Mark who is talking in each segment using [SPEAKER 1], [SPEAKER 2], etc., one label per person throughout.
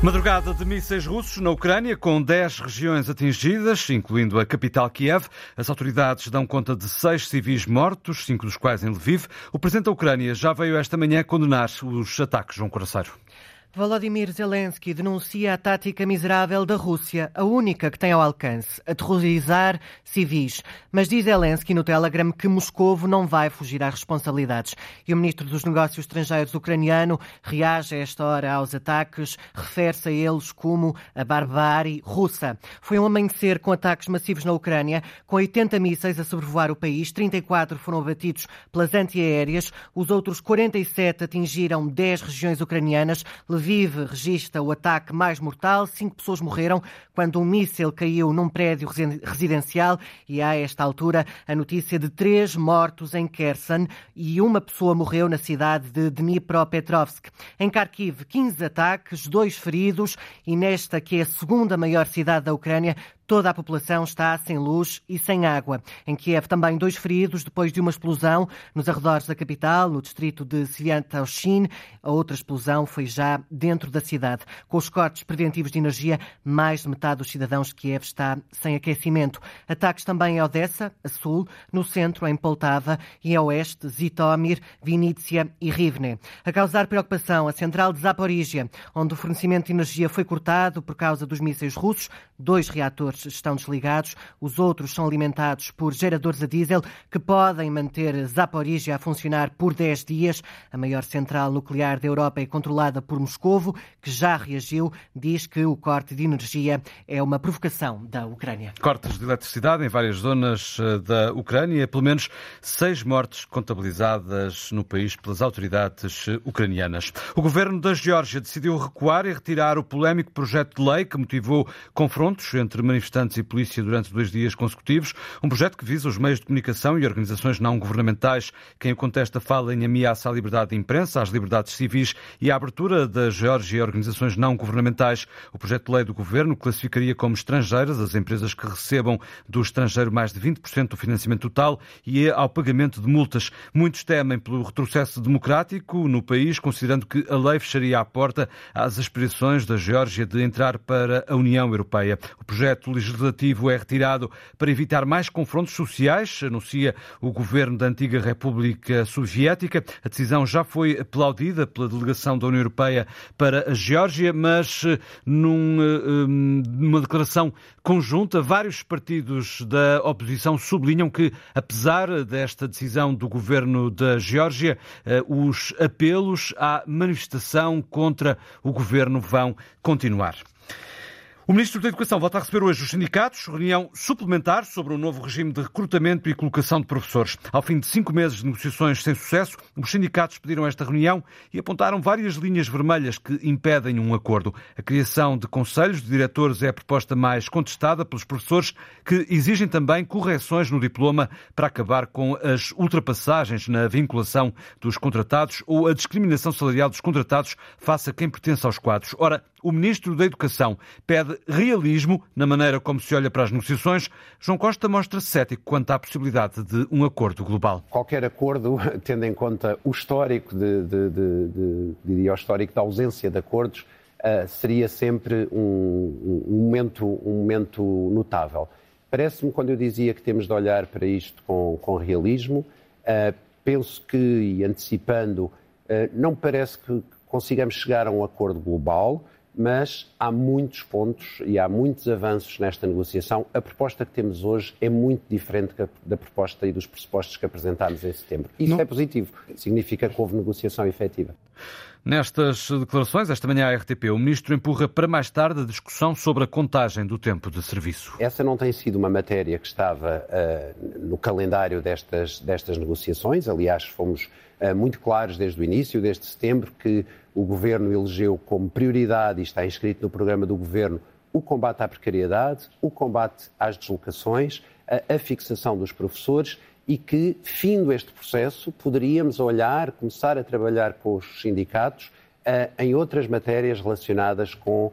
[SPEAKER 1] Madrugada de mísseis russos na Ucrânia, com 10 regiões atingidas, incluindo a capital Kiev. As autoridades dão conta de seis civis mortos, cinco dos quais em Lviv. O presidente da Ucrânia já veio esta manhã condenar os ataques, João Coraceiro.
[SPEAKER 2] Volodymyr Zelensky denuncia a tática miserável da Rússia, a única que tem ao alcance, aterrorizar civis. Mas diz Zelensky no Telegram que Moscovo não vai fugir às responsabilidades. E o ministro dos Negócios Estrangeiros ucraniano reage a esta hora aos ataques, refere-se a eles como a barbárie russa. Foi um amanhecer com ataques massivos na Ucrânia, com 80 mísseis a sobrevoar o país, 34 foram abatidos pelas antiaéreas, os outros 47 atingiram 10 regiões ucranianas, Lviv registra o ataque mais mortal. Cinco pessoas morreram quando um míssil caiu num prédio residencial e há, a esta altura, a notícia de três mortos em Kherson e uma pessoa morreu na cidade de Dnipropetrovsk. Em Kharkiv, 15 ataques, dois feridos e nesta que é a segunda maior cidade da Ucrânia, Toda a população está sem luz e sem água. Em Kiev, também dois feridos depois de uma explosão nos arredores da capital, no distrito de Sviantoshin. A outra explosão foi já dentro da cidade. Com os cortes preventivos de energia, mais de metade dos cidadãos de Kiev está sem aquecimento. Ataques também em Odessa, a sul, no centro, em Poltava e a oeste, Zitomir, Vinícia e Rivne. A causar preocupação, a central de Zaporizhia, onde o fornecimento de energia foi cortado por causa dos mísseis russos, dois reatores estão desligados, os outros são alimentados por geradores a diesel que podem manter Zaporizhia a funcionar por 10 dias. A maior central nuclear da Europa é controlada por Moscovo, que já reagiu, diz que o corte de energia é uma provocação da Ucrânia.
[SPEAKER 1] Cortes de eletricidade em várias zonas eh, da Ucrânia, pelo menos seis mortes contabilizadas no país pelas autoridades eh, ucranianas. O governo da Geórgia decidiu recuar e retirar o polémico projeto de lei que motivou confrontos entre manifestantes manifestantes e polícia durante dois dias consecutivos. Um projeto que visa os meios de comunicação e organizações não governamentais. Quem o contesta fala em ameaça à liberdade de imprensa, às liberdades civis e à abertura da Geórgia a organizações não governamentais. O projeto de lei do governo classificaria como estrangeiras as empresas que recebam do estrangeiro mais de 20% do financiamento total e ao pagamento de multas. Muitos temem pelo retrocesso democrático no país, considerando que a lei fecharia a porta às aspirações da Geórgia de entrar para a União Europeia. O projeto legislativo é retirado para evitar mais confrontos sociais, anuncia o governo da antiga República Soviética. A decisão já foi aplaudida pela delegação da União Europeia para a Geórgia, mas eh, num, eh, numa declaração conjunta, vários partidos da oposição sublinham que, apesar desta decisão do governo da Geórgia, eh, os apelos à manifestação contra o governo vão continuar. O Ministro da Educação volta a receber hoje os sindicatos, reunião suplementar sobre o novo regime de recrutamento e colocação de professores. Ao fim de cinco meses de negociações sem sucesso, os sindicatos pediram esta reunião e apontaram várias linhas vermelhas que impedem um acordo. A criação de conselhos de diretores é a proposta mais contestada pelos professores, que exigem também correções no diploma para acabar com as ultrapassagens na vinculação dos contratados ou a discriminação salarial dos contratados face a quem pertence aos quadros. Ora, o Ministro da Educação pede realismo na maneira como se olha para as negociações. João Costa mostra cético quanto à possibilidade de um acordo global.
[SPEAKER 3] Qualquer acordo, tendo em conta o histórico, de, de, de, histórico da ausência de acordos, uh, seria sempre um, um, momento, um momento notável. Parece-me, quando eu dizia que temos de olhar para isto com, com realismo, uh, penso que, e antecipando, uh, não parece que consigamos chegar a um acordo global, mas há muitos pontos e há muitos avanços nesta negociação. A proposta que temos hoje é muito diferente da proposta e dos pressupostos que apresentámos em setembro. Isso Não. é positivo, significa que houve negociação efetiva.
[SPEAKER 1] Nestas declarações, esta manhã à RTP, o Ministro empurra para mais tarde a discussão sobre a contagem do tempo de serviço.
[SPEAKER 3] Essa não tem sido uma matéria que estava uh, no calendário destas, destas negociações. Aliás, fomos uh, muito claros desde o início, desde setembro, que o Governo elegeu como prioridade, e está inscrito no programa do Governo, o combate à precariedade, o combate às deslocações, a, a fixação dos professores e que, findo este processo, poderíamos olhar, começar a trabalhar com os sindicatos uh, em outras matérias relacionadas com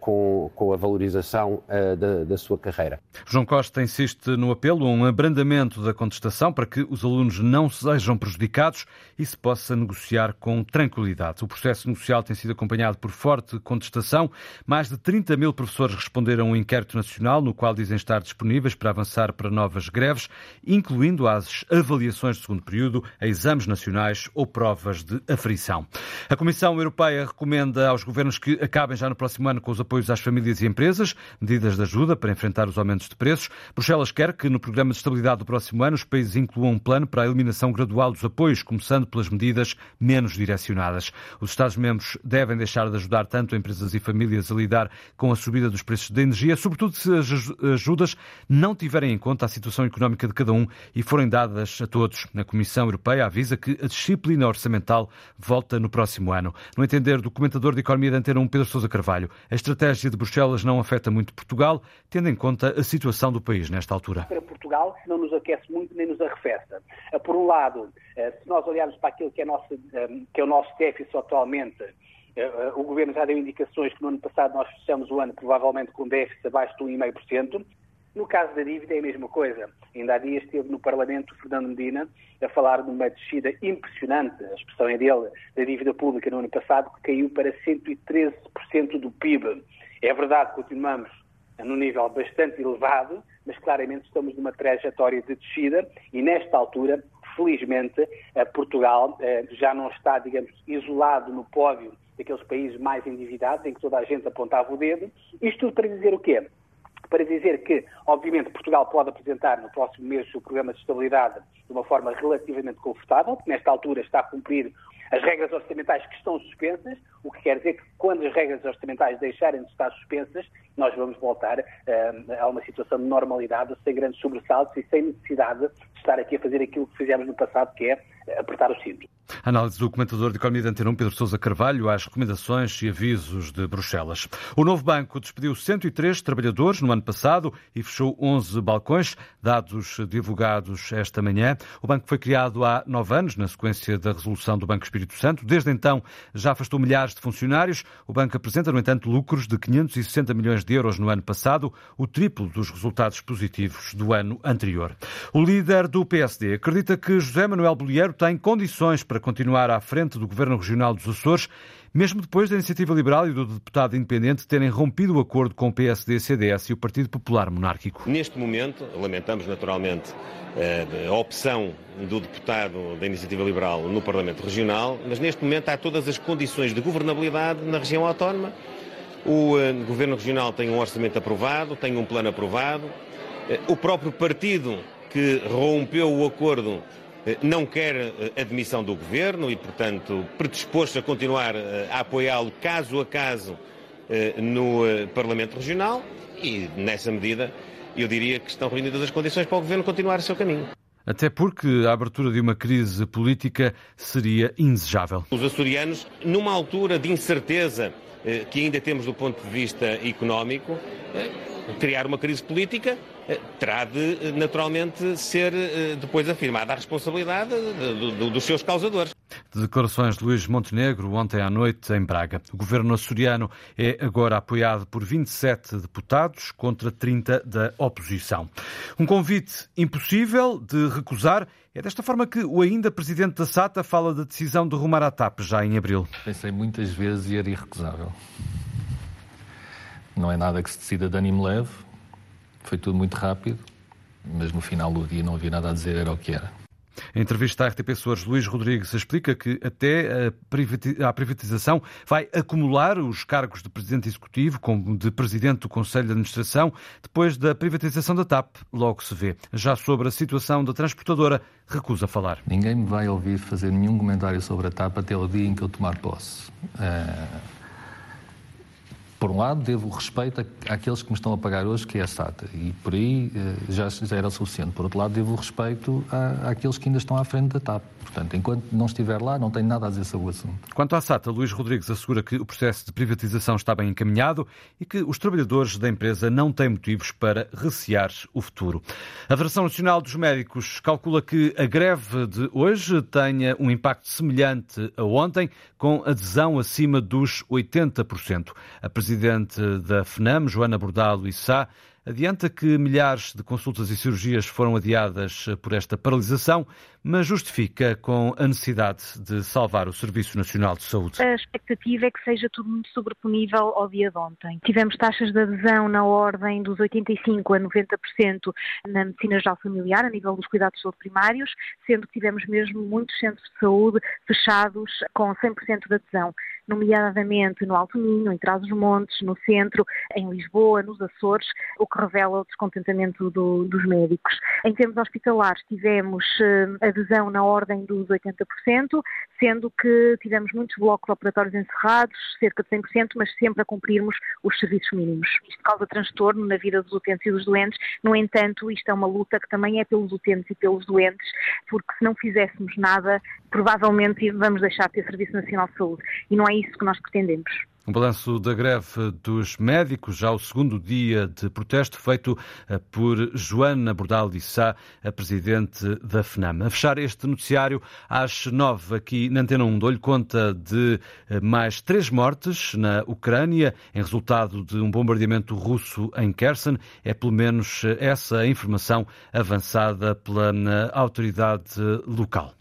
[SPEAKER 3] com, com a valorização da, da sua carreira.
[SPEAKER 1] João Costa insiste no apelo a um abrandamento da contestação para que os alunos não sejam prejudicados e se possa negociar com tranquilidade. O processo negocial tem sido acompanhado por forte contestação. Mais de 30 mil professores responderam a um inquérito nacional no qual dizem estar disponíveis para avançar para novas greves, incluindo as avaliações de segundo período, a exames nacionais ou provas de aferição. A Comissão Europeia recomenda aos governos que acabem já no próximo ano com os apoios às famílias e empresas, medidas de ajuda para enfrentar os aumentos de preços. Bruxelas quer que no programa de estabilidade do próximo ano os países incluam um plano para a eliminação gradual dos apoios, começando pelas medidas menos direcionadas. Os Estados-membros devem deixar de ajudar tanto empresas e famílias a lidar com a subida dos preços da energia, sobretudo se as ajudas não tiverem em conta a situação económica de cada um e forem dadas a todos. A Comissão Europeia avisa que a disciplina orçamental volta no próximo ano. No entender do comentador de Economia da Antena 1, Pedro Sousa Carvalho, a estratégia de Bruxelas não afeta muito Portugal, tendo em conta a situação do país nesta altura.
[SPEAKER 4] Para Portugal, não nos aquece muito nem nos arrefece. Por um lado, eh, se nós olharmos para aquilo que é, nosso, eh, que é o nosso déficit atualmente, o Governo já deu indicações que no ano passado nós fechamos o ano provavelmente com déficit abaixo de 1,5%. No caso da dívida é a mesma coisa. Ainda há dias esteve no Parlamento Fernando Medina a falar de uma descida impressionante, a expressão é dele, da dívida pública no ano passado, que caiu para 113% do PIB. É verdade, continuamos num nível bastante elevado, mas claramente estamos numa trajetória de descida e nesta altura, felizmente, Portugal eh, já não está, digamos, isolado no pódio daqueles países mais endividados, em que toda a gente apontava o dedo. Isto tudo para dizer o quê? Para dizer que, obviamente, Portugal pode apresentar no próximo mês o programa de estabilidade de uma forma relativamente confortável, que nesta altura está a cumprir as regras orçamentais que estão suspensas, o que quer dizer que quando as regras orçamentais deixarem de estar suspensas, nós vamos voltar uh, a uma situação de normalidade, sem grandes sobressaltos e sem necessidade de estar aqui a fazer aquilo que fizemos no passado, que é apertar o cinto.
[SPEAKER 1] Análise do comentador de Economia de Antena 1, Pedro Sousa Carvalho, às recomendações e avisos de Bruxelas. O novo banco despediu 103 trabalhadores no ano passado e fechou 11 balcões, dados divulgados esta manhã. O banco foi criado há nove anos, na sequência da resolução do Banco Espírito Santo. Desde então, já afastou milhares de funcionários. O banco apresenta, no entanto, lucros de 560 milhões de euros no ano passado, o triplo dos resultados positivos do ano anterior. O líder do PSD acredita que José Manuel Bolieiro tem condições para continuar à frente do Governo Regional dos Açores, mesmo depois da Iniciativa Liberal e do deputado independente terem rompido o acordo com o PSD, CDS e o Partido Popular Monárquico.
[SPEAKER 5] Neste momento, lamentamos naturalmente eh, a opção do deputado da Iniciativa Liberal no Parlamento Regional, mas neste momento há todas as condições de governabilidade na região autónoma. O eh, Governo Regional tem um orçamento aprovado, tem um plano aprovado. Eh, o próprio partido que rompeu o acordo não quer a admissão do governo e, portanto, predisposto a continuar a apoiá-lo caso a caso no Parlamento Regional e, nessa medida, eu diria que estão reunidas as condições para o Governo continuar o seu caminho.
[SPEAKER 1] Até porque a abertura de uma crise política seria indesejável.
[SPEAKER 5] Os açorianos, numa altura de incerteza eh, que ainda temos do ponto de vista económico, eh, criar uma crise política eh, terá de, naturalmente, ser depois afirmada a responsabilidade dos seus causadores.
[SPEAKER 1] Declarações de Luís Montenegro ontem à noite em Braga. O governo açoriano é agora apoiado por 27 deputados contra 30 da oposição. Um convite impossível de recusar. É desta forma que o ainda presidente da SATA fala da decisão de rumar à TAP já em abril.
[SPEAKER 6] Pensei muitas vezes e era irrecusável. Não é nada que se decida de ânimo leve. Foi tudo muito rápido, mas no final do dia não havia nada a dizer, era o que era.
[SPEAKER 1] Em entrevista à RTP Açores, Luís Rodrigues explica que até a privatização vai acumular os cargos de Presidente Executivo como de Presidente do Conselho de Administração depois da privatização da TAP, logo se vê. Já sobre a situação da transportadora, recusa falar.
[SPEAKER 6] Ninguém me vai ouvir fazer nenhum comentário sobre a TAP até o dia em que eu tomar posse. Uh por um lado, devo respeito àqueles que me estão a pagar hoje, que é a SATA, e por aí eh, já, já era suficiente. Por outro lado, devo respeito à, àqueles que ainda estão à frente da TAP. Portanto, enquanto não estiver lá, não tenho nada a dizer sobre o assunto.
[SPEAKER 1] Quanto à SATA, Luís Rodrigues assegura que o processo de privatização está bem encaminhado e que os trabalhadores da empresa não têm motivos para recear o futuro. A Federação Nacional dos Médicos calcula que a greve de hoje tenha um impacto semelhante a ontem, com adesão acima dos 80%. A presidente da FNAM, Joana Bordalo Issá, adianta que milhares de consultas e cirurgias foram adiadas por esta paralisação, mas justifica com a necessidade de salvar o Serviço Nacional de Saúde.
[SPEAKER 7] A expectativa é que seja tudo muito sobreponível ao dia de ontem. Tivemos taxas de adesão na ordem dos 85% a 90% na medicina geral familiar, a nível dos cuidados de saúde primários, sendo que tivemos mesmo muitos centros de saúde fechados com 100% de adesão nomeadamente no Alto Minho, em Trás-os-Montes, no centro, em Lisboa, nos Açores, o que revela o descontentamento do, dos médicos. Em termos hospitalares, tivemos uh, adesão na ordem dos 80%, sendo que tivemos muitos blocos operatórios encerrados, cerca de 100%, mas sempre a cumprirmos os serviços mínimos. Isto causa transtorno na vida dos utentes e dos doentes, no entanto, isto é uma luta que também é pelos utentes e pelos doentes, porque se não fizéssemos nada, provavelmente vamos deixar de ter Serviço Nacional de Saúde. E não é isso que nós pretendemos.
[SPEAKER 1] Um balanço da greve dos médicos, já o segundo dia de protesto, feito eh, por Joana Bordal de Sá, a presidente da FNAM. A fechar este noticiário, às nove, aqui na Antena 1, dou-lhe conta de eh, mais três mortes na Ucrânia, em resultado de um bombardeamento russo em Kherson. É pelo menos eh, essa a informação avançada pela autoridade local.